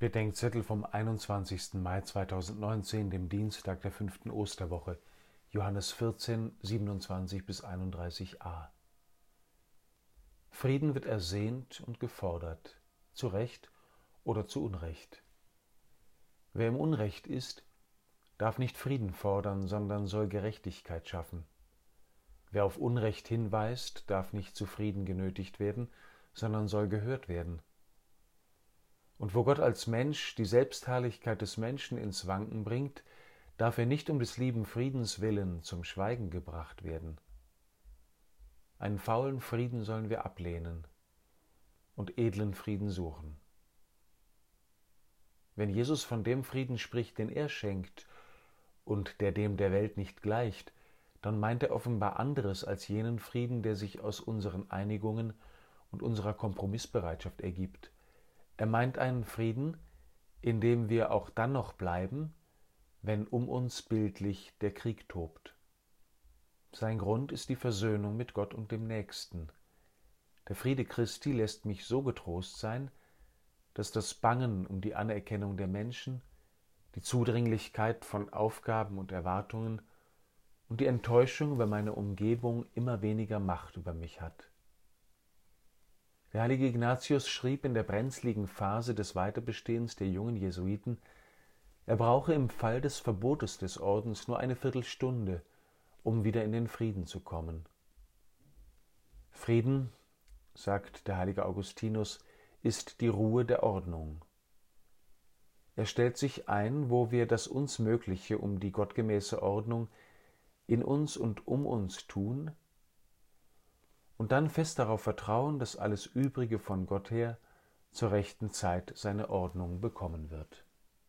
Bedenkzettel vom 21. Mai 2019, dem Dienstag der fünften Osterwoche, Johannes 14, 27 bis 31a. Frieden wird ersehnt und gefordert, zu Recht oder zu Unrecht. Wer im Unrecht ist, darf nicht Frieden fordern, sondern soll Gerechtigkeit schaffen. Wer auf Unrecht hinweist, darf nicht zu Frieden genötigt werden, sondern soll gehört werden. Und wo Gott als Mensch die Selbstherrlichkeit des Menschen ins Wanken bringt, darf er nicht um des lieben Friedens willen zum Schweigen gebracht werden. Einen faulen Frieden sollen wir ablehnen und edlen Frieden suchen. Wenn Jesus von dem Frieden spricht, den er schenkt und der dem der Welt nicht gleicht, dann meint er offenbar anderes als jenen Frieden, der sich aus unseren Einigungen und unserer Kompromissbereitschaft ergibt. Er meint einen Frieden, in dem wir auch dann noch bleiben, wenn um uns bildlich der Krieg tobt. Sein Grund ist die Versöhnung mit Gott und dem Nächsten. Der Friede Christi lässt mich so getrost sein, dass das Bangen um die Anerkennung der Menschen, die Zudringlichkeit von Aufgaben und Erwartungen und die Enttäuschung über meine Umgebung immer weniger Macht über mich hat. Der heilige Ignatius schrieb in der brenzligen Phase des Weiterbestehens der jungen Jesuiten, er brauche im Fall des Verbotes des Ordens nur eine Viertelstunde, um wieder in den Frieden zu kommen. Frieden, sagt der heilige Augustinus, ist die Ruhe der Ordnung. Er stellt sich ein, wo wir das uns Mögliche um die gottgemäße Ordnung in uns und um uns tun und dann fest darauf vertrauen, dass alles Übrige von Gott her zur rechten Zeit seine Ordnung bekommen wird.